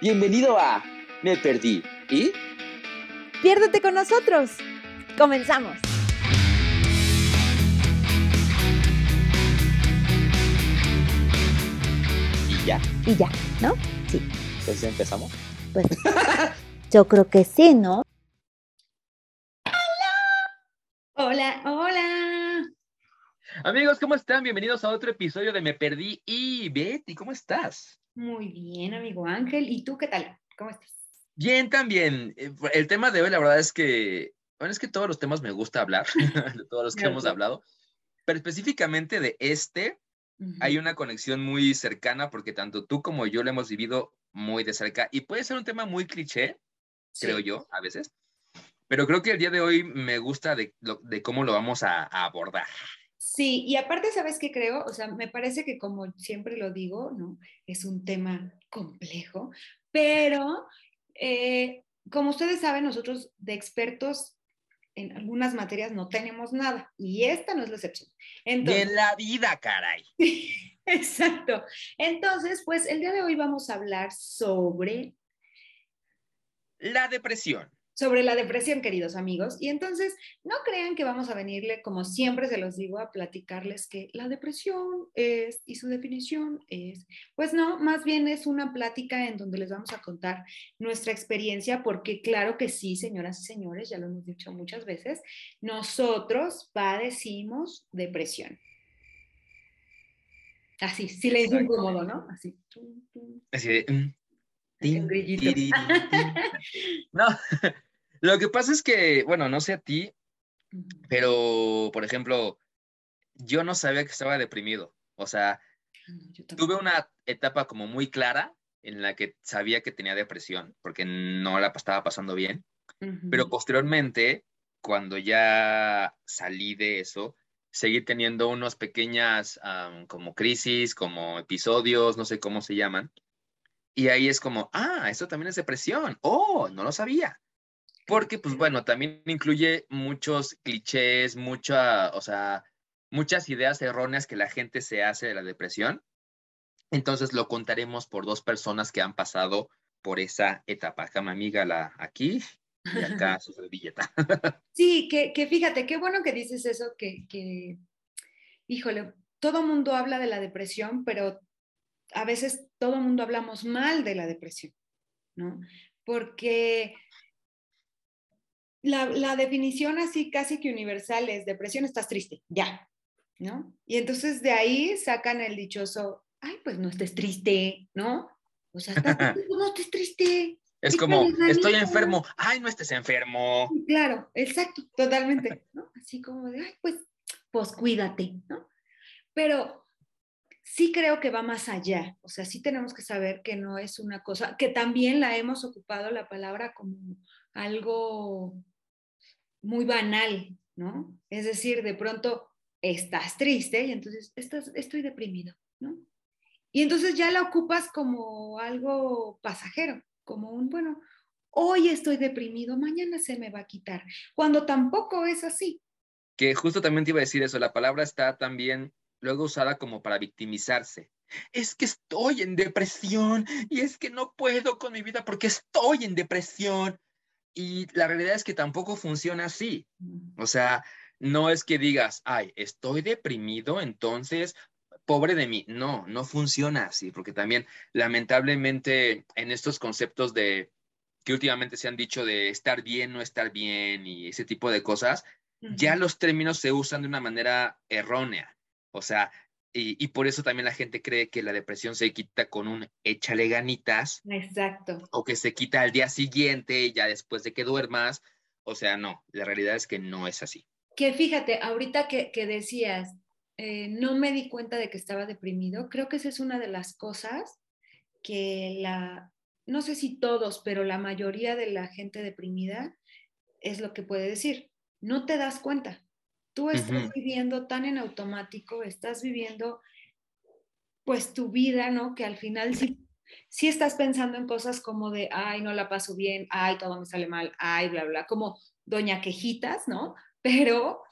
Bienvenido a Me Perdí. ¿Y? Piérdete con nosotros. Comenzamos. Y ya. Y ya, ¿no? Sí. Entonces empezamos. Pues yo creo que sí, ¿no? Hola, hola. Amigos, ¿cómo están? Bienvenidos a otro episodio de Me Perdí. Y Betty, ¿cómo estás? Muy bien, amigo Ángel. ¿Y tú qué tal? ¿Cómo estás? Bien, también. Eh, El tema de hoy, la verdad es que, bueno, es que todos los temas me gusta hablar, de todos los que hemos hablado, pero específicamente de este, hay una conexión muy cercana porque tanto tú como yo lo hemos vivido muy de cerca y puede ser un tema muy cliché, Sí. creo yo, a veces, pero creo que el día de hoy me gusta de, cómo lo vamos a, a abordar. Sí, y aparte, ¿sabes qué creo? O sea, me parece que como siempre lo digo, ¿no? Es un tema complejo, pero eh, como ustedes saben, nosotros de expertos en algunas materias no tenemos nada y esta no es la excepción. Y Entonces, en la vida, caray. exacto. Entonces, pues el día de hoy vamos a hablar sobre La depresión. Sobre la depresión, queridos amigos. Y entonces, no crean que vamos a venirle, como siempre se los digo, a platicarles que la depresión es, y su definición es, pues no, más bien es una plática en donde les vamos a contar nuestra experiencia, porque claro que sí, señoras y señores, ya lo hemos dicho muchas veces, nosotros padecimos depresión. Así, silencio incómodo, ¿no? Así. Así de... tin, tin. No, lo que pasa es que, bueno, no sé a ti, pero, por ejemplo, yo no sabía que estaba deprimido. O sea, tuve una etapa como muy clara en la que sabía que tenía depresión, porque no la estaba pasando bien, pero posteriormente, cuando ya salí de eso, seguí teniendo unas pequeñas como crisis, como episodios, no sé cómo se llaman, y ahí es como, ah, eso también es depresión, oh, no lo sabía. Porque, pues bueno, también incluye muchos clichés, mucha, o sea, muchas ideas erróneas que la gente se hace de la depresión. Entonces lo contaremos por dos personas que han pasado por esa etapa. Acá mi amiga la aquí y acá su servilleta. Sí, que, que fíjate, qué bueno que dices eso, que, que, híjole, todo mundo habla de la depresión, pero a veces todo mundo hablamos mal de la depresión, ¿no? Porque la, la definición así casi que universal es depresión, estás triste, ya, ¿no? Y entonces de ahí sacan el dichoso, ay, pues no estés triste, ¿no? O sea, estás triste, pues no estés triste. Es como, estoy enfermo. Ay, no estés enfermo. Claro, exacto, totalmente, ¿no? Así como de, ay, pues, pues cuídate, ¿no? Pero sí creo que va más allá, o sea, sí tenemos que saber que no es una cosa, que también la hemos ocupado la palabra como algo muy banal, ¿no? Es decir, de pronto estás triste y entonces estás, estoy deprimido, ¿no? Y entonces ya la ocupas como algo pasajero, como un, bueno, hoy estoy deprimido, mañana se me va a quitar, cuando tampoco es así. Que justo también te iba a decir eso. La palabra está también luego usada como para victimizarse. Es que estoy en depresión y es que no puedo con mi vida porque estoy en depresión. Y la realidad es que tampoco funciona así. O sea, no es que digas, ay, estoy deprimido, entonces, pobre de mí. No, no funciona así, porque también, lamentablemente, en estos conceptos de que últimamente se han dicho de estar bien, no estar bien y ese tipo de cosas, ya los términos se usan de una manera errónea. O sea, y, y por eso también la gente cree que la depresión se quita con un échale ganitas Exacto. o que se quita al día siguiente, ya después de que duermas. O sea, no, la realidad es que no es así. Que fíjate, ahorita que, que decías, eh, no me di cuenta de que estaba deprimido, creo que esa es una de las cosas que la, no sé si todos, pero la mayoría de la gente deprimida es lo que puede decir. No te das cuenta. Tú estás viviendo tan en automático, estás viviendo pues tu vida, ¿no? Que al final sí, sí estás pensando en cosas como de, ay, no la paso bien, ay, todo me sale mal, ay, bla, bla, como doña quejitas, ¿no? Pero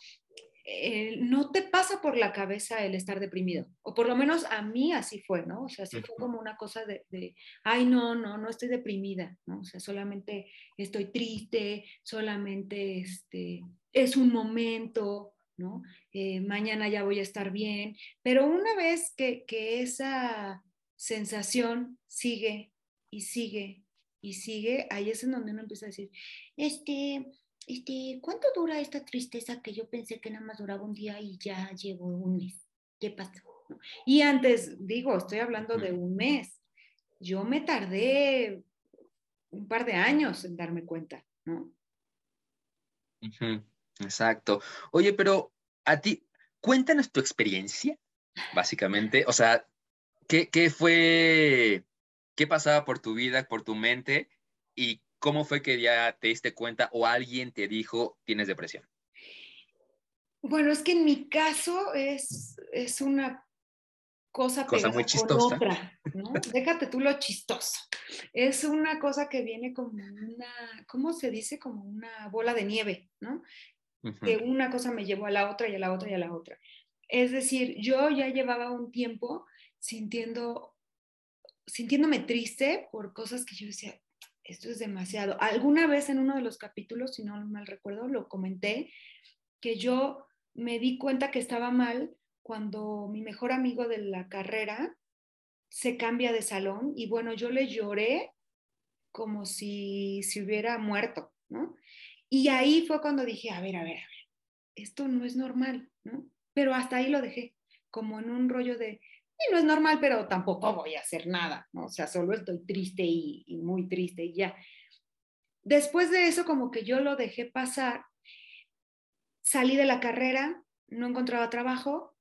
eh, no te pasa por la cabeza el estar deprimido, o por lo menos a mí así fue, ¿no? O sea, así fue como una cosa de, de, ay, no, no, no estoy deprimida, ¿no? O sea, solamente estoy triste, solamente este, es un momento, ¿no? Eh, mañana ya voy a estar bien, pero una vez que, que esa sensación sigue y sigue y sigue, ahí es en donde uno empieza a decir, este, este, ¿cuánto dura esta tristeza que yo pensé que nada más duraba un día y ya llevo un mes? ¿Qué pasó? Y antes, digo, estoy hablando de un mes. Yo me tardé un par de años en darme cuenta, ¿no? Exacto. Oye, pero a ti, cuéntanos tu experiencia, básicamente. O sea, ¿qué, qué fue, qué pasaba por tu vida, por tu mente y ¿cómo fue que ya te diste cuenta o alguien te dijo tienes depresión? Bueno, es que en mi caso es, es una cosa, cosa muy chistosa. Otra, ¿no? Déjate tú lo chistoso. Es una cosa que viene como una, ¿cómo se dice? Como una bola de nieve, ¿no? Que una cosa me llevó a la otra y a la otra y a la otra. Es decir, yo ya llevaba un tiempo sintiendo, sintiéndome triste por cosas que yo decía, esto es demasiado. Alguna vez en uno de los capítulos, si no mal recuerdo, lo comenté, que yo me di cuenta que estaba mal cuando mi mejor amigo de la carrera se cambia de salón y bueno, yo le lloré como si se hubiera muerto, ¿no? Y ahí fue cuando dije, a ver, a ver, a ver, esto no es normal, ¿no? Pero hasta ahí lo dejé, como en un rollo de, no es normal, pero tampoco voy a hacer nada, ¿no? O sea, solo estoy triste y, y muy triste y ya. Después de eso, como que yo lo dejé pasar, salí de la carrera, no encontraba trabajo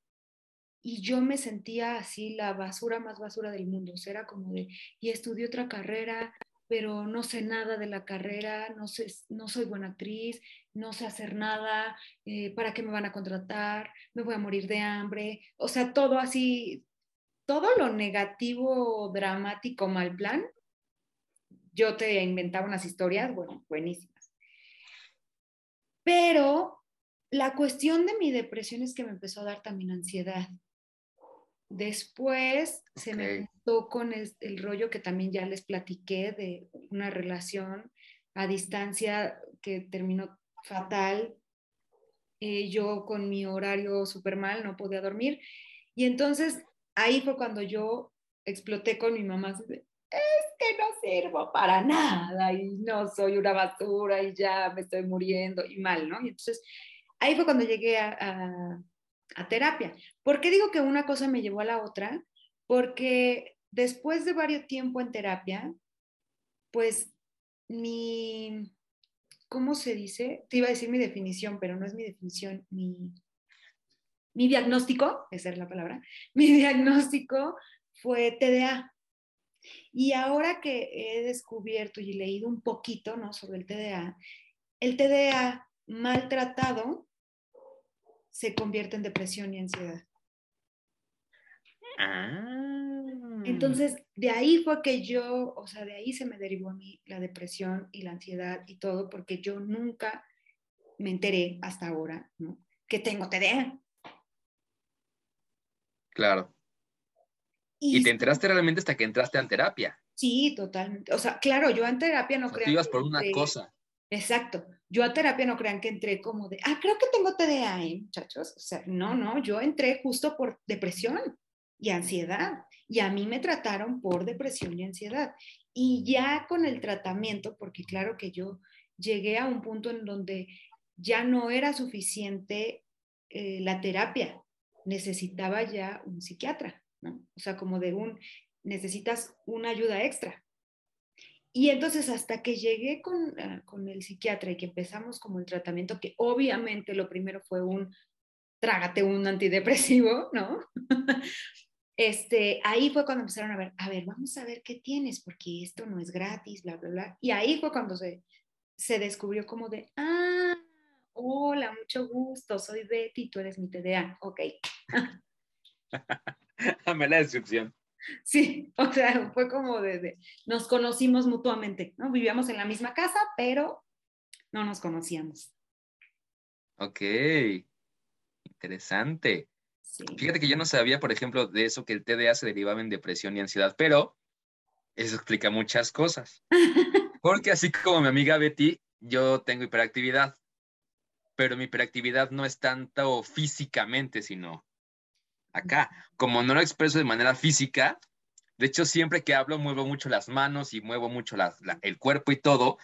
y yo me sentía así la basura más basura del mundo. O sea, era como de, y estudié otra carrera, pero no sé nada de la carrera, no, sé, no soy buena actriz, no sé hacer nada, eh, ¿para qué me van a contratar? Me voy a morir de hambre. O sea, todo así, todo lo negativo, dramático, mal plan, yo te inventaba unas historias, bueno, buenísimas. Pero la cuestión de mi depresión es que me empezó a dar también ansiedad. Después se me juntó con el, rollo que también ya les platiqué de una relación a distancia que terminó fatal. Eh, yo con mi horario súper mal, no podía dormir. Y entonces ahí fue cuando yo exploté con mi mamá. Es que no sirvo para nada y no soy una basura y ya me estoy muriendo y mal, ¿no? Y entonces ahí fue cuando llegué a, a, terapia. ¿Por qué digo que una cosa me llevó a la otra? Porque después de varios tiempo en terapia, pues mi, ¿cómo se dice? Te iba a decir mi definición, pero no es mi definición, mi, mi diagnóstico, esa es la palabra, mi diagnóstico fue TDA. Y ahora que he descubierto y leído un poquito ¿no? sobre el TDA, el TDA maltratado se convierte en depresión y ansiedad. Ah. Entonces, de ahí fue que yo, o sea, de ahí se me derivó a mí la depresión y la ansiedad y todo, porque yo nunca me enteré hasta ahora, ¿no? Que tengo TDA. Claro. Y, te enteraste realmente hasta que entraste en terapia. Sí, totalmente. O sea, claro, yo en terapia no creo. ibas por una cosa. Exacto. Yo a terapia no crean que entré como de, ah, creo que tengo TDA, ¿eh, muchachos. O sea, no, no, yo entré justo por depresión y ansiedad. Y a mí me trataron por depresión y ansiedad. Y ya con el tratamiento, porque claro que yo llegué a un punto en donde ya no era suficiente eh, la terapia, necesitaba ya un psiquiatra, ¿no? O sea, como de un, necesitas una ayuda extra. Y entonces hasta que llegué con, ah, con, el psiquiatra y que empezamos como el tratamiento, que obviamente lo primero fue un trágate un antidepresivo, ¿no? este, ahí fue cuando empezaron a ver, a ver, vamos a ver qué tienes, porque esto no es gratis, bla, bla, bla. Y ahí fue cuando se, se descubrió como de, ah, hola, mucho gusto, soy Betty, tú eres mi TDA, ok. Dame la descripción. Sí, o sea, fue como de, nos conocimos mutuamente, ¿no? Vivíamos en la misma casa, pero no nos conocíamos. Ok. interesante. Sí. Fíjate que yo no sabía, por ejemplo, de eso que el TDA se derivaba en depresión y ansiedad, pero eso explica muchas cosas. Porque así como mi amiga Betty, yo tengo hiperactividad, pero mi hiperactividad no es tanto físicamente, sino acá. Como no lo expreso de manera física, de hecho siempre que hablo muevo mucho las manos y muevo mucho el cuerpo y todo,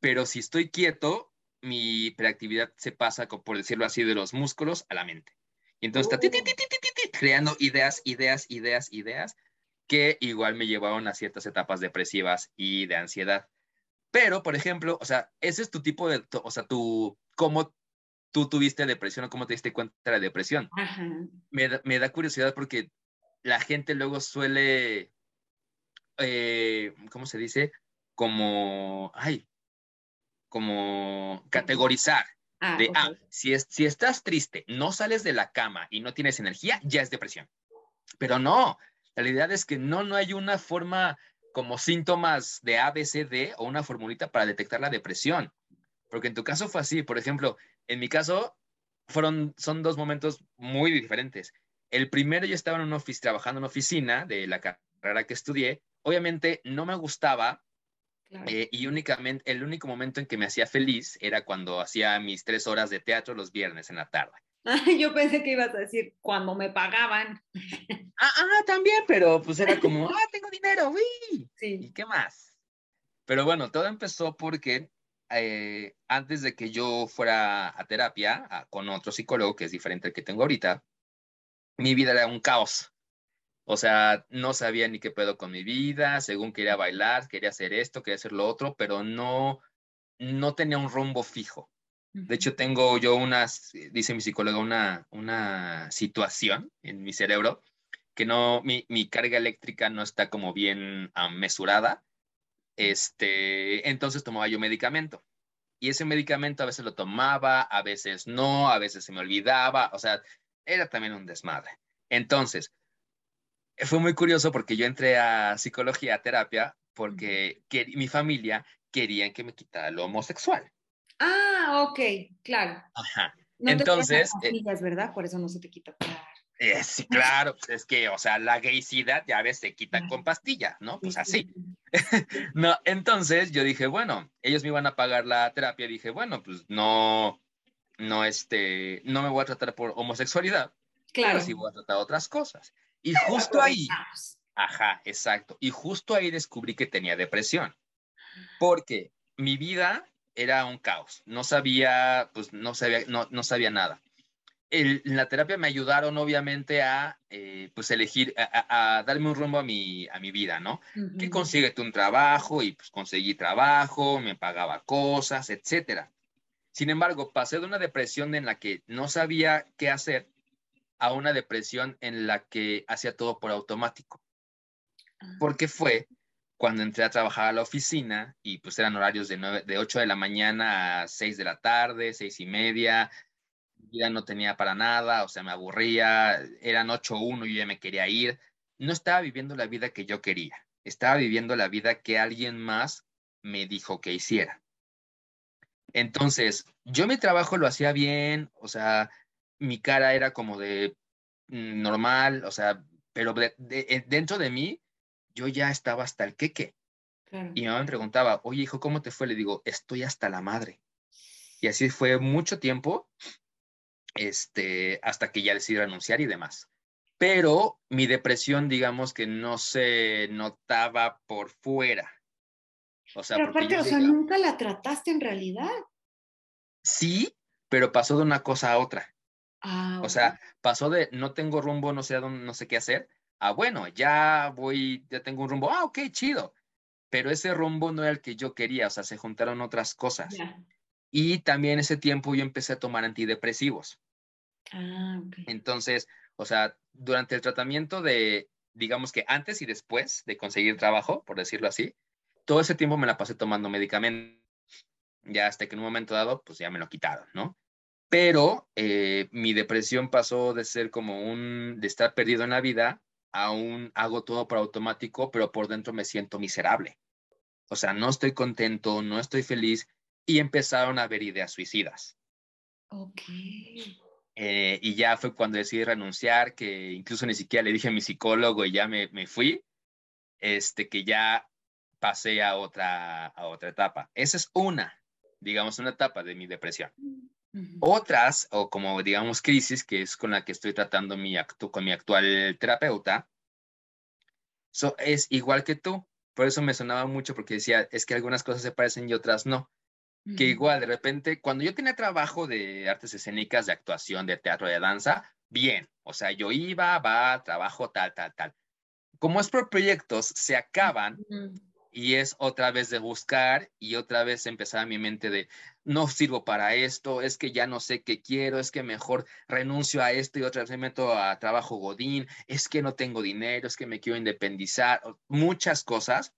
pero si estoy quieto, mi hiperactividad se pasa, por decirlo así, de los músculos a la mente. Y entonces está ti, ti, creando ideas, ideas, ideas, ideas, que igual me llevaron a ciertas etapas depresivas y de ansiedad. Pero, por ejemplo, o sea, ese es tu tipo de, o sea, tu, cómo tú tuviste depresión o cómo te diste cuenta de la depresión. Ajá. Me me da curiosidad porque la gente luego suele, eh, ¿cómo se dice? Como, ay, como categorizar Ah, de, ah, si, es, si estás triste, no sales de la cama y no tienes energía, ya es depresión. Pero no, la realidad es que no, no hay una forma como síntomas de ABCD o una formulita para detectar la depresión. Porque en tu caso fue así, por ejemplo, en mi caso fueron, son dos momentos muy diferentes. El primero yo estaba en una oficina, trabajando en una oficina de la carrera que estudié. Obviamente no me gustaba Claro. eh, y únicamente, el único momento en que me hacía feliz era cuando hacía mis tres horas de teatro los viernes en la tarde. Yo pensé que ibas a decir cuando me pagaban. Ah, ah, también, pero pues era como, ah, tengo dinero, uy. ¿Y Sí. qué más? Pero bueno, todo empezó porque eh, antes de que yo fuera a terapia a- con otro psicólogo, que es diferente al que tengo ahorita, mi vida era un caos. O sea, no sabía ni qué pedo con mi vida, según quería bailar, quería hacer esto, quería hacer lo otro, pero no, no tenía un rumbo fijo. De hecho, tengo yo unas, dice mi psicóloga, una, una situación en mi cerebro que no, mi, mi carga eléctrica no está como bien ah, mesurada. Este, entonces tomaba yo medicamento. Y ese medicamento a veces lo tomaba, a veces no, a veces se me olvidaba, o sea, era también un desmadre. Entonces, fue muy curioso porque yo entré a psicología, a terapia, porque que, mi familia querían que me quitara lo homosexual. Ah, ok, claro. Ajá. No te Entonces, tomas eh, pastillas, ¿verdad? Por eso no se te quita. Claro. Eh, sí, claro, pues es que, o sea, la gaycidad ya ves se quita con pastilla, ¿no? Pues Sí, así. sí, sí. No, entonces yo dije, bueno, ellos me iban a pagar la terapia, dije, bueno, pues no, no, este, no me voy a tratar por homosexualidad, Claro. pero sí voy a tratar otras cosas. Y justo ahí, ajá, exacto, y justo ahí descubrí que tenía depresión, porque mi vida era un caos, no sabía, pues no sabía, no, no sabía nada. El- en la terapia me ayudaron obviamente a, eh, pues elegir, a, a- a darme un rumbo a mi, a mi vida, ¿no? que Ujú. consíguete un trabajo y pues conseguí trabajo, me pagaba cosas, etcétera. Sin embargo, pasé de una depresión en la que no sabía qué hacer a una depresión en la que hacía todo por automático. Ah, Porque fue cuando entré a trabajar a la oficina y pues eran horarios de, nueve- de 8 de la mañana a 6 de la tarde, seis y media. Vida no tenía para nada, o sea, me aburría, eran 8.1 y yo ya me quería ir. No estaba viviendo la vida que yo quería, estaba viviendo la vida que alguien más me dijo que hiciera. Entonces, yo mi trabajo lo hacía bien, o sea, mi cara era como de mm, normal, o sea, pero de- de- dentro de mí yo ya estaba hasta el queque. claro. Y mi mamá me preguntaba, oye, hijo, ¿cómo te fue? Le digo, estoy hasta la madre. Y así fue mucho tiempo, este, hasta que ya decidí renunciar y demás. Pero mi depresión, digamos que no se notaba por fuera. O sea, Pero aparte, o sea, nunca la trataste en realidad. sí, pero pasó de una cosa a otra. Ah, O sea, pasó de no tengo rumbo, no sé a dónde, no sé qué hacer, a bueno, ya voy, ya tengo un rumbo, ah, ok, chido. Pero ese rumbo no era el que yo quería, o sea, se juntaron otras cosas. Ya. Y también ese tiempo yo empecé a tomar antidepresivos. Ah, ok. Entonces, o sea, durante el tratamiento de, digamos que antes y después de conseguir trabajo, por decirlo así, todo ese tiempo me la pasé tomando medicamentos. Ya hasta que en un momento dado, pues ya me lo quitaron, ¿no? Pero eh, mi depresión pasó de ser como un, de estar perdido en la vida, a un hago todo por automático, pero por dentro me siento miserable. O sea, no estoy contento, no estoy feliz y empezaron a haber ideas suicidas. Ok. Eh, y ya fue cuando decidí renunciar, que incluso ni siquiera le dije a mi psicólogo y ya me, me fui, este, que ya pasé a otra, a otra etapa. Esa es una, digamos, una etapa de mi depresión. Otras, o como digamos crisis, que es con la que estoy tratando mi con mi actual terapeuta, es igual que tú. Por eso me sonaba mucho porque decía, es que algunas cosas se parecen y otras no. Que igual, de repente, cuando yo tenía trabajo de artes escénicas, de actuación, de teatro, de danza, bien. O sea, yo iba, va, trabajo, tal, tal, tal. Como es por proyectos, se acaban y es otra vez de buscar y otra vez empezar a mi mente de no sirvo para esto, es que ya no sé qué quiero, es que mejor renuncio a esto y otra vez me meto a trabajo godín, es que no tengo dinero, es que me quiero independizar, muchas cosas.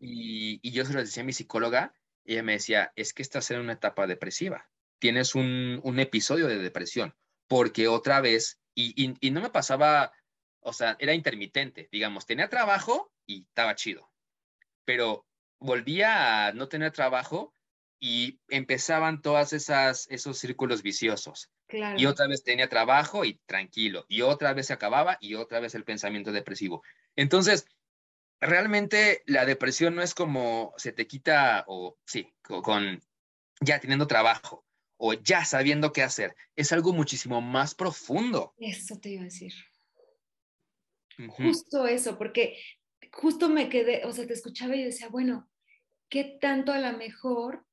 Y, y, yo se lo decía a mi psicóloga y ella me decía, es que estás en una etapa depresiva, tienes un, un episodio de depresión, porque otra vez, y, y, y no me pasaba, o sea, era intermitente, digamos, tenía trabajo y estaba chido pero volvía a no tener trabajo y empezaban todas esas esos círculos viciosos. Y otra vez tenía trabajo y tranquilo, y otra vez se acababa y otra vez el pensamiento depresivo. Entonces, realmente la depresión no es como se te quita o sí, con, ya teniendo trabajo o ya sabiendo qué hacer, es algo muchísimo más profundo. Eso te iba a decir. Justo eso, porque justo me quedé, o sea, te escuchaba y decía, bueno, ¿qué tanto a lo mejor,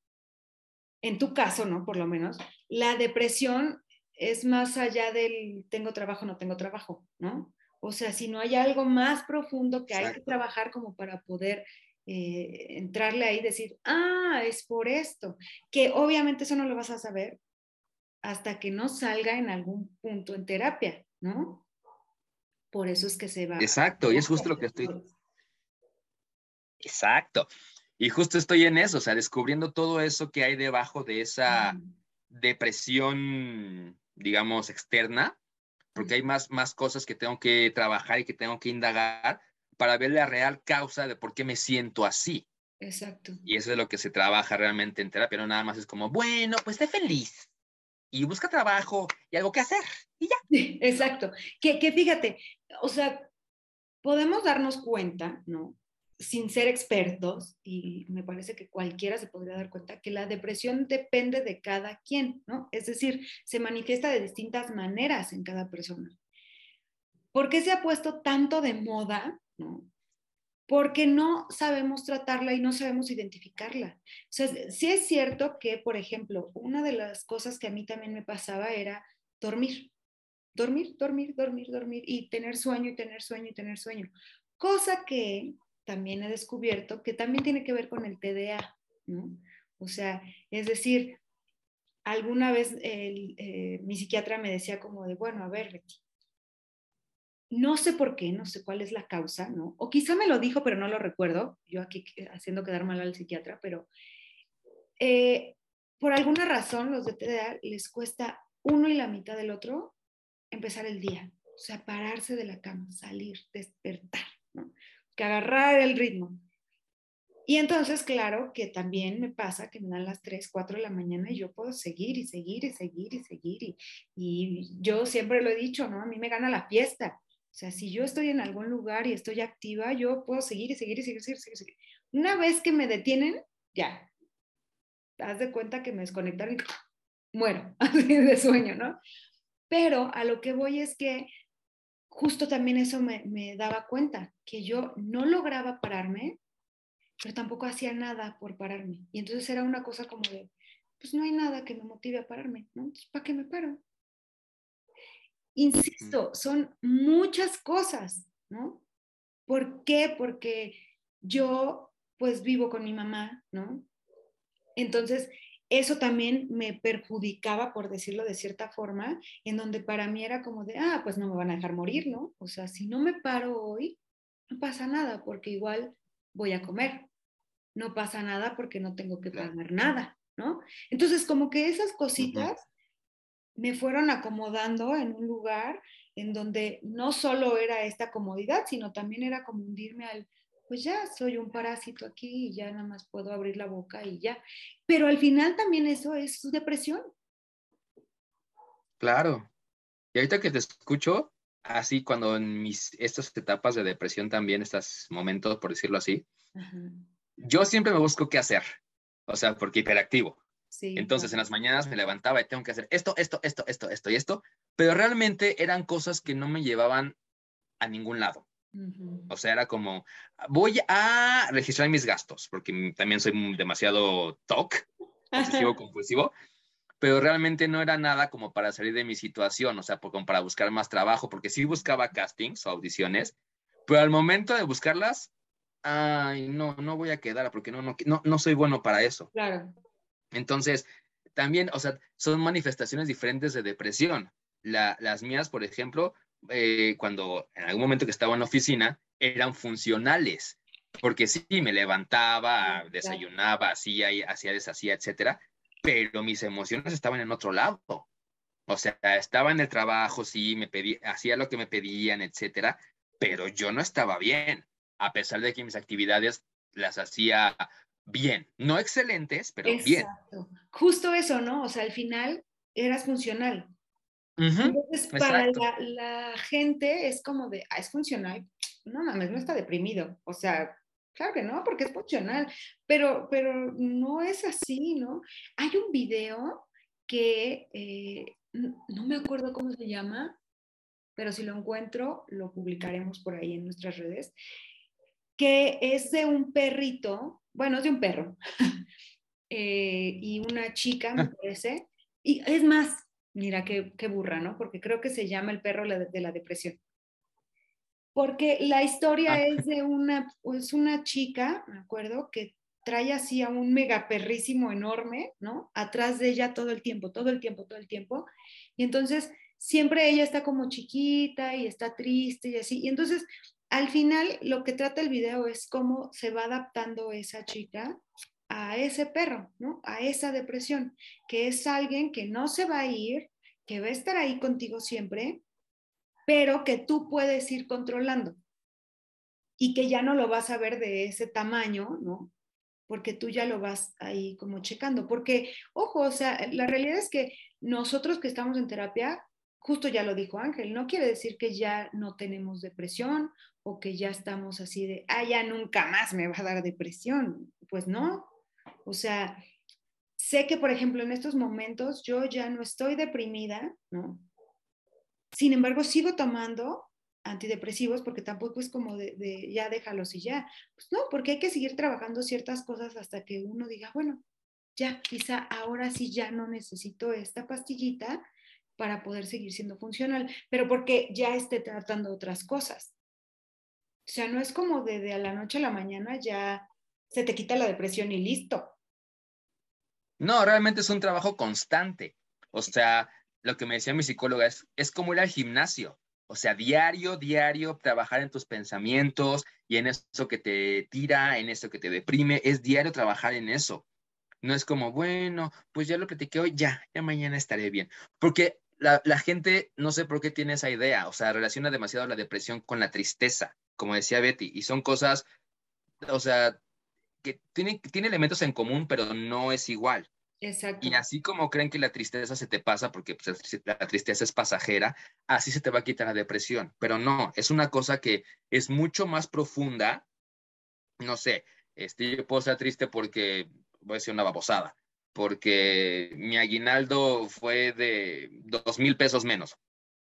en tu caso, ¿no? Por lo menos, la depresión es más allá del tengo trabajo, no tengo trabajo, ¿no? O sea, si no hay algo más profundo que hay que trabajar como para poder eh, entrarle ahí y decir, ah, es por esto, que obviamente eso no lo vas a saber hasta que no salga en algún punto en terapia, ¿no? Por eso es que se va. Exacto, y es justo lo que estoy, Exacto. Y justo estoy en eso, o sea, descubriendo todo eso que hay debajo de esa depresión, digamos, externa, porque hay más, más cosas que tengo que trabajar y que tengo que indagar para ver la real causa de por qué me siento así. Exacto. Y eso es lo que se trabaja realmente en terapia, no nada más es como, bueno, pues esté feliz y busca trabajo y algo que hacer y ya. Exacto. Que, que fíjate, o sea, podemos darnos cuenta, ¿no? Sin ser expertos, y me parece que cualquiera se podría dar cuenta que la depresión depende de cada quien, ¿no? Es decir, se manifiesta de distintas maneras en cada persona. ¿Por qué se ha puesto tanto de moda. Porque no sabemos tratarla y no sabemos identificarla. O sea, sí es cierto que, por ejemplo, una de las cosas que a mí también me pasaba era dormir. Dormir, dormir, dormir, dormir y tener sueño y tener sueño y tener sueño. Cosa que también he descubierto que también tiene que ver con el TDA, ¿no? O sea, es decir, alguna vez eh, mi psiquiatra me decía como de, bueno, a ver, no sé por qué, no sé cuál es la causa, ¿no? O quizá me lo dijo, pero no lo recuerdo, yo aquí haciendo quedar mal al psiquiatra, pero eh, por alguna razón los de TDA les cuesta uno y la mitad del otro empezar el día, o sea, pararse de la cama, salir, despertar, ¿no? Que agarrar el ritmo. Y entonces, claro, que también me pasa que me dan las 3, 4 de la mañana y yo puedo seguir y seguir y seguir y seguir. Y, y yo siempre lo he dicho, ¿no? A mí me gana la fiesta. O sea, si yo estoy en algún lugar y estoy activa, yo puedo seguir y seguir y seguir, seguir, seguir, seguir. Una vez que me detienen, ya. Haz de cuenta que me desconectaron y muero, así de sueño, ¿no? Pero a lo que voy es que justo también eso me, me, daba cuenta, que yo no lograba pararme, pero tampoco hacía nada por pararme. Y entonces era una cosa como de, pues no hay nada que me motive a pararme, ¿no? Entonces, ¿para qué me paro? Insisto, son muchas cosas, ¿no? ¿Por qué? Porque yo pues vivo con mi mamá, ¿no? Entonces, eso también me perjudicaba, por decirlo de cierta forma, en donde para mí era como de, ah, pues no me van a dejar morir, ¿no? O sea, si no me paro hoy, no pasa nada, porque igual voy a comer. No pasa nada porque no tengo que pagar nada, ¿no? Entonces, como que esas cositas me fueron acomodando en un lugar en donde no solo era esta comodidad, sino también era como hundirme al, pues ya soy un parásito aquí y ya nada más puedo abrir la boca y ya. Pero al final también eso es su depresión. Claro. Y ahorita que te escucho, así cuando en mis estas etapas de depresión también, estos momentos, por decirlo así, yo siempre me busco qué hacer. O sea, porque hiperactivo. Sí, Entonces en las mañanas me levantaba y tengo que hacer esto, esto, esto, esto, esto y esto, pero realmente eran cosas que no me llevaban a ningún lado. O sea, era como, voy a registrar mis gastos, porque también soy demasiado TOC, obsesivo compulsivo, pero realmente no era nada como para salir de mi situación, o sea, como para buscar más trabajo, porque sí buscaba castings o audiciones, pero al momento de buscarlas, ay, no, no voy a quedar porque no, no, no, no soy bueno para eso. Claro. Entonces, también, o sea, son manifestaciones diferentes de depresión. las mías, por ejemplo, eh, cuando en algún momento que estaba en la oficina, eran funcionales, porque sí, me levantaba, desayunaba, hacía, hacía, deshacía, etcétera, pero mis emociones estaban en otro lado. O sea, estaba en el trabajo, sí, me pedía, hacía lo que me pedían, etcétera, pero yo no estaba bien, a pesar de que mis actividades las hacía bien, no excelentes, pero bien. Justo eso, ¿no? O sea, al final eras funcional. Entonces, para la, gente es como de, ah, es funcional. No mames, no está deprimido. O sea, claro que no, porque es funcional, pero, pero no es así, ¿no? Hay un video que eh, no me acuerdo cómo se llama, pero si lo encuentro, lo publicaremos por ahí en nuestras redes, que es de un perrito, bueno, es de un perro, eh, y una chica, me parece, y es más, mira qué, qué, burra, ¿no? Porque creo que se llama el perro de la depresión. Porque la historia ah. es de una, pues una chica, me acuerdo, que trae así a un mega perrísimo enorme, ¿no? Atrás de ella todo el tiempo, todo el tiempo, todo el tiempo. Y entonces siempre ella está como chiquita y está triste y así. Y entonces al final lo que trata el video es cómo se va adaptando esa chica a ese perro, ¿no? A esa depresión, que es alguien que no se va a ir, que va a estar ahí contigo siempre, pero que tú puedes ir controlando y que ya no lo vas a ver de ese tamaño, ¿no? Porque tú ya lo vas ahí como checando. Porque, ojo, o sea, la realidad es que nosotros que estamos en terapia, justo ya lo dijo Ángel, no quiere decir que ya no tenemos depresión o que ya estamos así de, ah, ya nunca más me va a dar depresión. Pues no, o sea, sé que, por ejemplo, en estos momentos yo ya no estoy deprimida, ¿no? Sin embargo, sigo tomando antidepresivos porque tampoco es como de, de, ya déjalos y ya. Pues no, porque hay que seguir trabajando ciertas cosas hasta que uno diga, bueno, ya, quizá ahora sí ya no necesito esta pastillita para poder seguir siendo funcional, pero porque ya esté tratando otras cosas. O sea, no es como de, de a la noche a la mañana ya se te quita la depresión y listo. No, realmente es un trabajo constante. O sea, lo que me decía mi psicóloga es, es como ir al gimnasio. O sea, diario, diario, trabajar en tus pensamientos y en eso que te tira, en eso que te deprime, es diario trabajar en eso. No es como, bueno, pues ya lo platiqué hoy, ya, ya mañana estaré bien. Porque la, la gente, no sé por qué tiene esa idea, o sea, relaciona demasiado la depresión con la tristeza, como decía Betty, y son cosas, o sea, que tiene, tiene elementos en común, pero no es igual. Exacto. Y así como creen que la tristeza se te pasa, porque pues, la tristeza es pasajera, así se te va a quitar la depresión. Pero no, es una cosa que es mucho más profunda. No sé, este, yo puedo estar triste porque voy a decir una babosada, porque mi aguinaldo fue de dos mil pesos menos.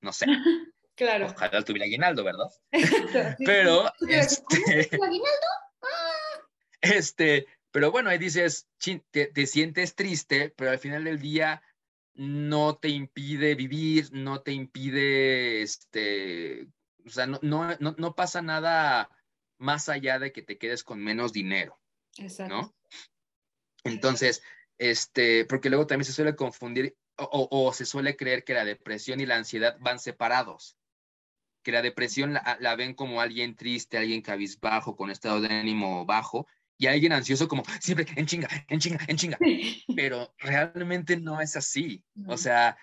No sé. Claro. Ojalá tuviera aguinaldo, ¿verdad? Pero, este. ¿Aguinaldo? Este, pero bueno, ahí dices, te, sientes triste, pero al final del día no te impide vivir, no te impide, este, o sea, no, no, no, pasa nada más allá de que te quedes con menos dinero. Exacto. ¿No? Entonces, este, porque luego también se suele confundir o, o, se suele creer que la depresión y la ansiedad van separados, que la depresión la, la ven como alguien triste, alguien cabizbajo, con estado de ánimo bajo, y alguien ansioso como siempre en chinga, en chinga, en chinga. Pero realmente no es así. O sea,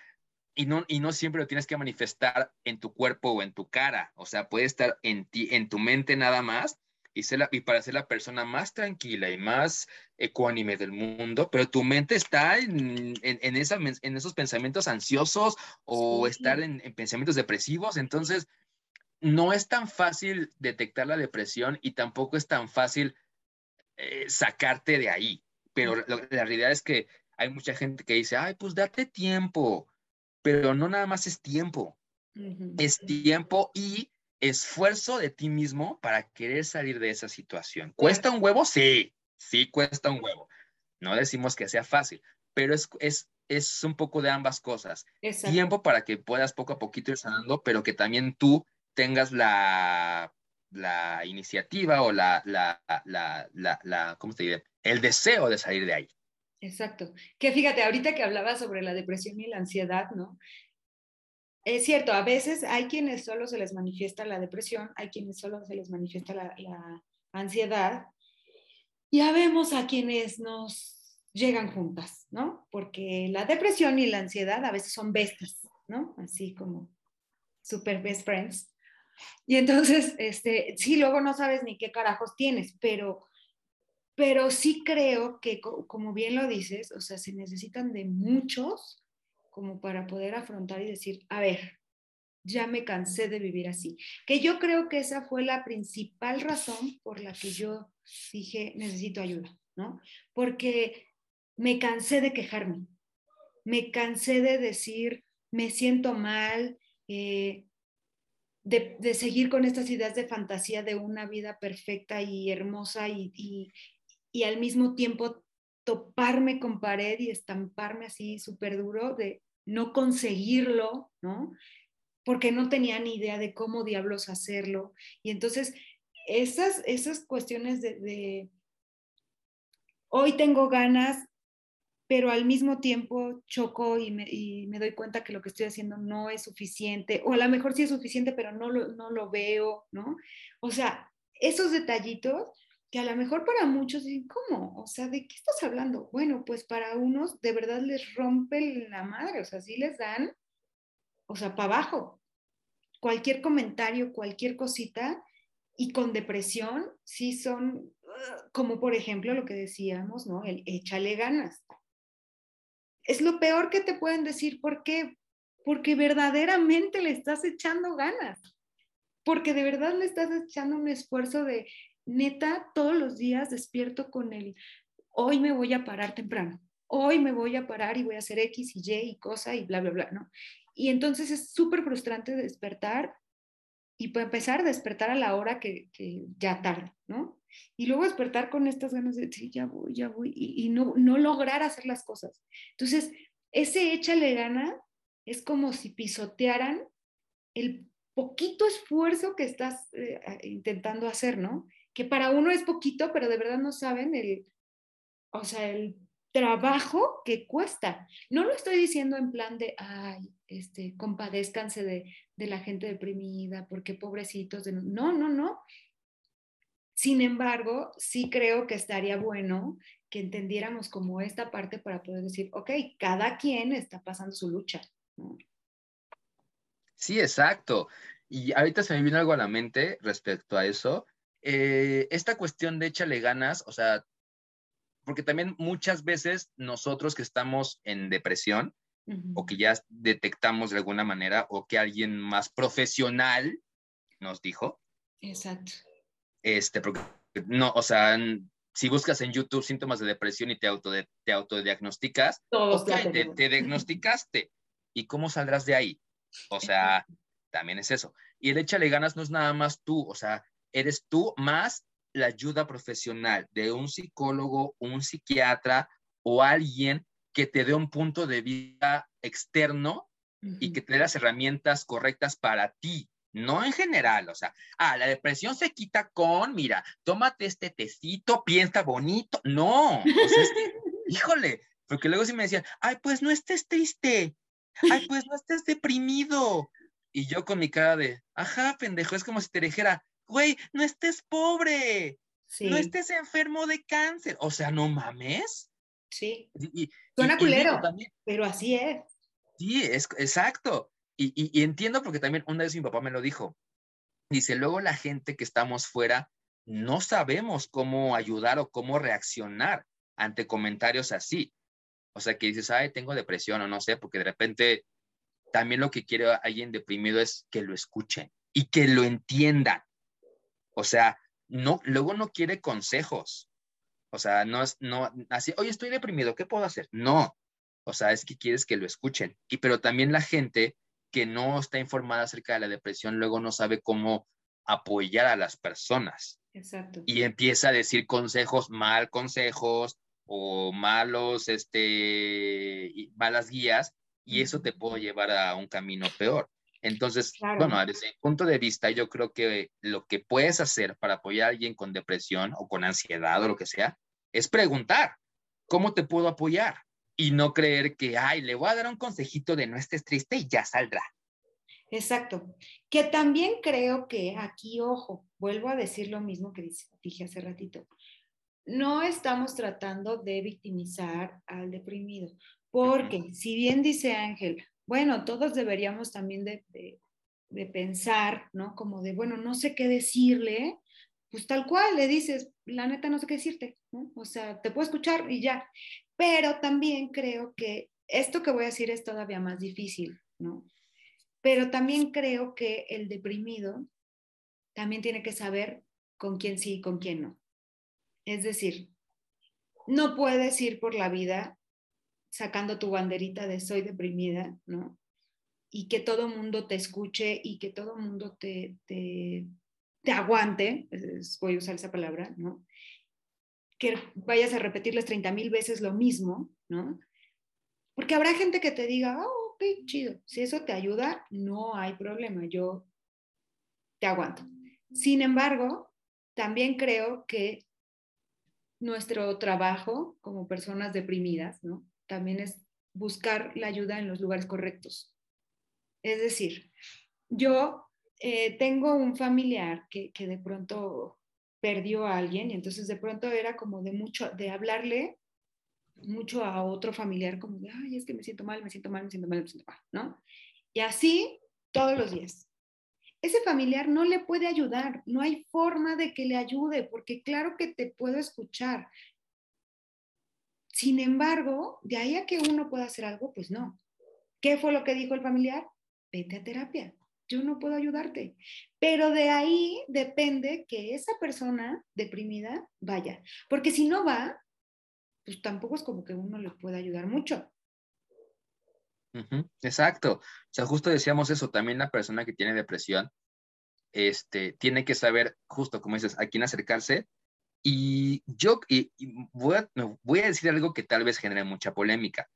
y no, y no siempre lo tienes que manifestar en tu cuerpo o en tu cara. O sea, puede estar en ti, en tu mente nada más y, ser la, y para ser la persona más tranquila y más ecuánime del mundo, pero tu mente está en, en, esa, en esos pensamientos ansiosos o estar en, en pensamientos depresivos, entonces no es tan fácil detectar la depresión y tampoco es tan fácil eh, sacarte de ahí. Pero la realidad es que hay mucha gente que dice, ay, pues date tiempo, pero no nada más es tiempo, es tiempo y esfuerzo de ti mismo para querer salir de esa situación. ¿Cuesta un huevo? Sí, sí cuesta un huevo. No decimos que sea fácil, pero es, es, es un poco de ambas cosas. Tiempo para que puedas poco a poquito ir sanando, pero que también tú tengas la, la iniciativa o la, la, la, la, ¿cómo te diré? El deseo de salir de ahí. Exacto. Que fíjate, ahorita que hablaba sobre la depresión y la ansiedad, ¿no? Es cierto, a veces hay quienes solo se les manifiesta la depresión, hay quienes solo se les manifiesta la, la ansiedad, ya vemos a quienes nos llegan juntas, ¿no? Porque la depresión y la ansiedad a veces son bestias, ¿no? Así como super best friends. Y entonces, este, sí, luego no sabes ni qué carajos tienes, pero, pero sí creo que, como bien lo dices, o sea, se necesitan de muchos como para poder afrontar y decir, a ver, ya me cansé de vivir así. Que yo creo que esa fue la principal razón por la que yo dije, necesito ayuda, ¿no? Porque me cansé de quejarme, me cansé de decir, me siento mal, eh, de, seguir con estas ideas de fantasía de una vida perfecta y hermosa y, al mismo tiempo toparme con pared y estamparme así súper duro de no conseguirlo, ¿no? Porque no tenía ni idea de cómo diablos hacerlo. Y entonces, esas, esas cuestiones de hoy tengo ganas, pero al mismo tiempo choco y me, doy cuenta que lo que estoy haciendo no es suficiente, o a lo mejor sí es suficiente, pero no lo, veo, ¿no? O sea, esos detallitos que a lo mejor para muchos dicen, ¿cómo? O sea, ¿de qué estás hablando? Bueno, pues para unos de verdad les rompe la madre, o sea, sí les dan, o sea, para abajo. Cualquier comentario, cualquier cosita, y con depresión, sí son, como por ejemplo lo que decíamos, ¿no? El échale ganas es lo peor que te pueden decir. ¿Por qué? Porque verdaderamente le estás echando ganas. Porque de verdad le estás echando un esfuerzo de neta, todos los días despierto con el, hoy me voy a parar temprano, hoy me voy a parar y voy a hacer X y Y y cosa y bla, bla, bla, ¿no? Y entonces es súper frustrante despertar y para empezar, despertar a la hora que, que ya tarde, ¿no? Y luego despertar con estas ganas de, sí, ya voy, ya voy, y, no, no lograr hacer las cosas. Entonces, ese échale gana es como si pisotearan el poquito esfuerzo que estás eh, intentando hacer, ¿no? Que para uno es poquito, pero de verdad no saben el, o sea, el trabajo que cuesta. No lo estoy diciendo en plan de, ay, este, compadézcanse de, de la gente deprimida, porque pobrecitos. De... No, no, no. Sin embargo, sí creo que estaría bueno que entendiéramos como esta parte para poder decir, ok, cada quien está pasando su lucha. Sí, exacto. Y ahorita se me viene algo a la mente respecto a eso. Eh, esta cuestión de échale ganas, o sea, porque también muchas veces nosotros que estamos en depresión o que ya detectamos de alguna manera o que alguien más profesional nos dijo. Exacto este, porque no, o sea, si buscas en YouTube síntomas de depresión y te, auto, te autodiagnosticas, te, diagnosticaste. ¿Y cómo saldrás de ahí? O sea, también es eso. Y el échale ganas no es nada más tú, o sea, eres tú más la ayuda profesional de un psicólogo, un psiquiatra o alguien que te dé un punto de vista externo y que te dé las herramientas correctas para ti, no en general, o sea, ah, la depresión se quita con, mira, tómate este tecito, piensa bonito. No, o sea, es que, híjole, porque luego sí me decían, ay, pues no estés triste, ay, pues no estés deprimido. Y yo con mi cara de, ajá, pendejo, es como si te dijera, güey, no estés pobre, no estés enfermo de cáncer. O sea, no mames. Sí. Suena culero, pero así es. Sí, es exacto. Y, entiendo porque también una vez mi papá me lo dijo. Dice, luego la gente que estamos fuera no sabemos cómo ayudar o cómo reaccionar ante comentarios así. O sea, que dices, ay, tengo depresión o no sé, porque de repente también lo que quiere alguien deprimido es que lo escuchen y que lo entiendan. O sea, no, luego no quiere consejos. O sea, no es, no, así, oye, estoy deprimido, ¿qué puedo hacer? No. O sea, es que quieres que lo escuchen. Y pero también la gente que no está informada acerca de la depresión luego no sabe cómo apoyar a las personas. Exacto. Y empieza a decir consejos, mal consejos o malos, este, malas guías, y eso te puede llevar a un camino peor. Entonces, bueno, desde mi punto de vista, yo creo que lo que puedes hacer para apoyar a alguien con depresión o con ansiedad o lo que sea, es preguntar, ¿cómo te puedo apoyar? Y no creer que, ay, le voy a dar un consejito de no estés triste y ya saldrá. Exacto. Que también creo que aquí, ojo, vuelvo a decir lo mismo que dije hace ratito. No estamos tratando de victimizar al deprimido, porque si bien dice Ángel, bueno, todos deberíamos también de, de, pensar, ¿no? Como de, bueno, no sé qué decirle, pues tal cual le dices, la neta no sé qué decirte, ¿no? O sea, te puedo escuchar y ya. Pero también creo que esto que voy a decir es todavía más difícil, ¿no? Pero también creo que el deprimido también tiene que saber con quién sí y con quién no. Es decir, no puedes ir por la vida sacando tu banderita de soy deprimida, ¿no? Y que todo mundo te escuche y que todo mundo te, te, te aguante, voy a usar esa palabra, ¿no? Que vayas a repetirles 30 mil veces lo mismo, ¿no? Porque habrá gente que te diga, oh, chido. Si eso te ayuda, no hay problema, yo te aguanto. Sin embargo, también creo que nuestro trabajo como personas deprimidas, ¿no? También es buscar la ayuda en los lugares correctos. Es decir, yo eh, tengo un familiar que, que de pronto perdió a alguien y entonces de pronto era como de mucho, de hablarle mucho a otro familiar como de, ay, es que me siento mal, me siento mal, me siento mal, me siento mal, ¿no? Y así todos los días. Ese familiar no le puede ayudar, no hay forma de que le ayude, porque claro que te puedo escuchar. Sin embargo, de ahí a que uno pueda hacer algo, pues no. ¿Qué fue lo que dijo el familiar? Vete a terapia, yo no puedo ayudarte. Pero de ahí depende que esa persona deprimida vaya, porque si no va, pues tampoco es como que uno le pueda ayudar mucho. Exacto. O sea, justo decíamos eso, también la persona que tiene depresión, este, tiene que saber, justo como dices, a quién acercarse. Y yo y, voy, a, voy a decir algo que tal vez genere mucha polémica,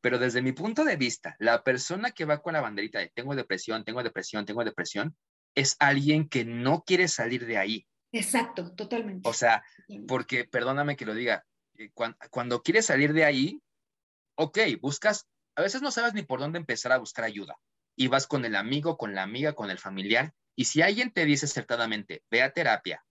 pero desde mi punto de vista, la persona que va con la banderita de tengo depresión, tengo depresión, tengo depresión, es alguien que no quiere salir de ahí. Exacto, totalmente. O sea, porque, perdóname que lo diga, eh, cuando, quieres salir de ahí, ok, buscas, a veces no sabes ni por dónde empezar a buscar ayuda. Y vas con el amigo, con la amiga, con el familiar. Y si alguien te dice acertadamente, ve a terapia,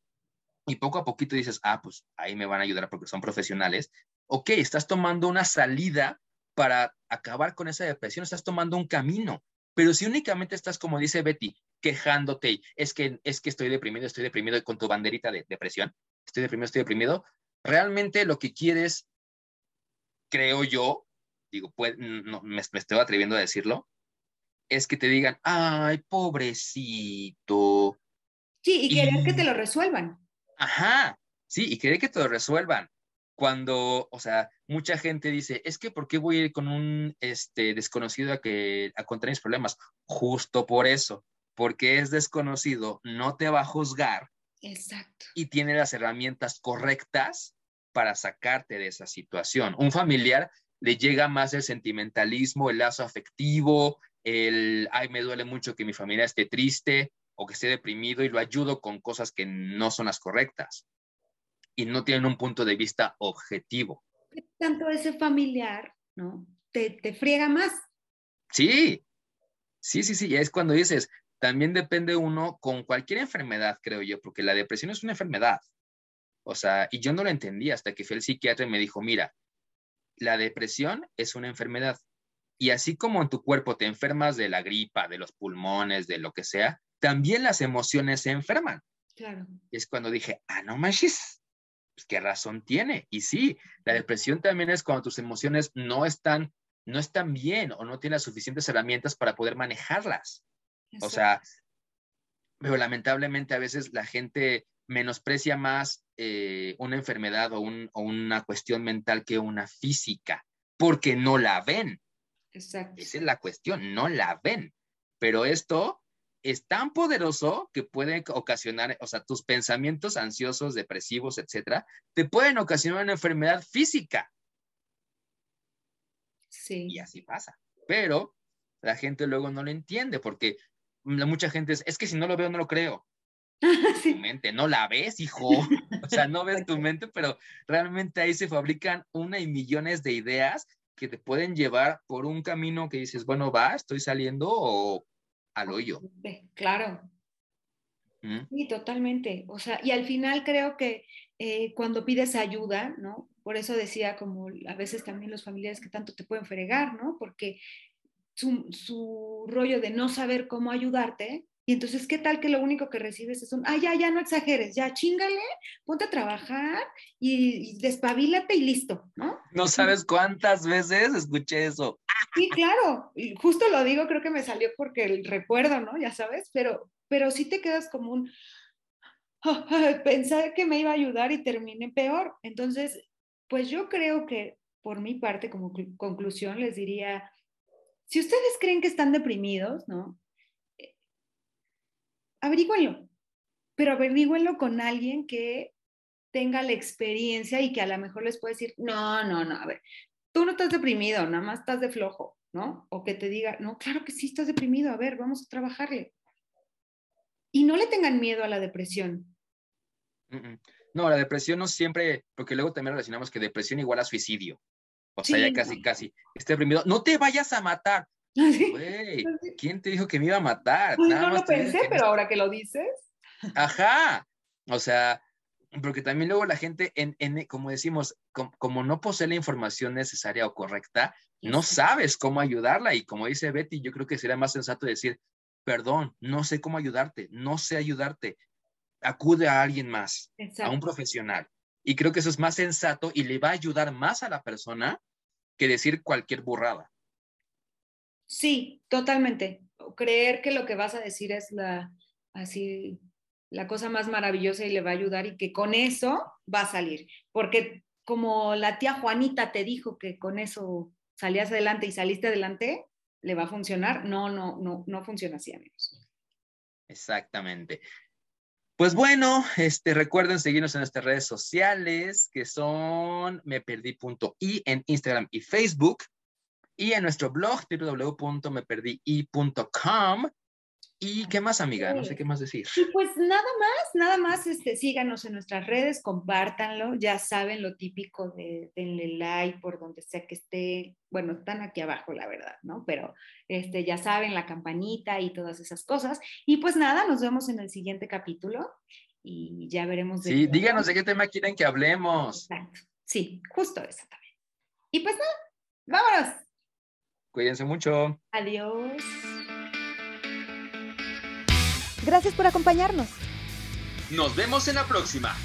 y poco a poquito dices, ah, pues ahí me van a ayudar porque son profesionales, ok, estás tomando una salida para acabar con esa depresión, estás tomando un camino. Pero si únicamente estás, como dice Betty, quejándote, es que, es que estoy deprimido, estoy deprimido con tu banderita de depresión, estoy deprimido, estoy deprimido, realmente lo que quieres, creo yo, digo, pues, no, me, estoy atreviendo a decirlo, es que te digan, ay, pobrecito. Sí, y querer que te lo resuelvan. Ajá, sí, y querer que te lo resuelvan. Cuando, o sea, mucha gente dice, es que ¿por qué voy a ir con un este, desconocido a, que, a contar mis problemas? Justo por eso, porque es desconocido, no te va a juzgar. Exacto. Y tiene las herramientas correctas para sacarte de esa situación. Un familiar le llega más el sentimentalismo, el lazo afectivo, el, ay, me duele mucho que mi familia esté triste o que esté deprimido y lo ayudo con cosas que no son las correctas y no tienen un punto de vista objetivo. Tanto ese familiar, ¿no? Te, te friega más. Sí, sí, sí, sí, es cuando dices, también depende uno con cualquier enfermedad, creo yo, porque la depresión es una enfermedad. O sea, y yo no lo entendí hasta que fui al psiquiatra y me dijo, mira, la depresión es una enfermedad. Y así como en tu cuerpo te enfermas de la gripa, de los pulmones, de lo que sea, también las emociones se enferman. Claro. Y es cuando dije, ah, no manches, pues qué razón tiene. Y sí, la depresión también es cuando tus emociones no están, no están bien o no tienes suficientes herramientas para poder manejarlas. O sea, pero lamentablemente a veces la gente menosprecia más eh, una enfermedad o, o, una cuestión mental que una física, porque no la ven. Exacto. Esa es la cuestión, no la ven. Pero esto es tan poderoso que puede ocasionar, o sea, tus pensamientos ansiosos, depresivos, etcétera, te pueden ocasionar una enfermedad física. Sí. Y así pasa. Pero la gente luego no lo entiende porque mucha gente es, es que si no lo veo, no lo creo. Sí. Tu mente, no la ves, hijo. O sea, no ves tu mente, pero realmente ahí se fabrican una y millones de ideas que te pueden llevar por un camino que dices, bueno, va, estoy saliendo o al hoyo. Claro. ¿Mm? Sí, totalmente. O sea, y al final creo que eh, cuando pides ayuda, ¿no? Por eso decía como a veces también los familiares que tanto te pueden fregar, ¿no? Porque su, su rollo de no saber cómo ayudarte, y entonces, ¿qué tal que lo único que recibes es un, ah, ya, ya, no exageres, ya, chingale, ponte a trabajar y, y despabilate y listo, ¿no? No sabes cuántas veces escuché eso. Sí, claro, y justo lo digo, creo que me salió porque el recuerdo, ¿no? Ya sabes, pero, pero sí te quedas como un, oh, pensar que me iba a ayudar y terminé peor. Entonces, pues yo creo que por mi parte, como conclusión, les diría, si ustedes creen que están deprimidos, ¿no? Averígüenlo, pero averígüenlo con alguien que tenga la experiencia y que a lo mejor les puede decir, no, no, no, a ver, tú no estás deprimido, nada más estás de flojo, ¿no? O que te diga, no, claro que sí estás deprimido, a ver, vamos a trabajarle. Y no le tengan miedo a la depresión. No, la depresión no siempre, porque luego también relacionamos que depresión igual a suicidio. O sea, Sí, ya casi, casi. Esté deprimido. No te vayas a matar. Güey, ¿quién te dijo que me iba a matar? Pues Nada no lo más dije pensé, pero ahora que lo dices. Ajá. O sea, porque también luego la gente, en, en- como decimos, com- como no posee la información necesaria o correcta, no Exacto. sabes cómo ayudarla. Y como dice Betty, yo creo que sería más sensato decir, perdón, no sé cómo ayudarte, no sé ayudarte. Acude a alguien más, a un Exacto. profesional. Y creo que eso es más sensato y le va a ayudar más a la persona que decir cualquier burrada. Sí, totalmente. Creer que lo que vas a decir es la así la cosa más maravillosa y le va a ayudar y que con eso va a salir. Porque como la tía Juanita te dijo que con eso salías adelante y saliste adelante, le va a funcionar. No, no, no, no funciona así, amigos. Exactamente. Pues bueno, este, recuerden seguirnos en nuestras redes sociales, que son meperdí.i en Instagram y Facebook, y en nuestro blog www.meperdii.com. ¿Y qué más, amiga? No sé qué más decir. Y pues nada más, nada más, este, síganos en nuestras redes, compártanlo, ya saben lo típico de denle like por donde sea que esté, bueno, están aquí abajo, la verdad, ¿no? Pero este, ya saben, la campanita y todas esas cosas. Y pues nada, nos vemos en el siguiente capítulo y ya veremos. de Sí, qué díganos de qué tema quieren que hablemos. Exacto, sí, justo eso también. Y pues nada, vámonos. Cuídense mucho. Adiós. Gracias por acompañarnos. Nos vemos en la próxima.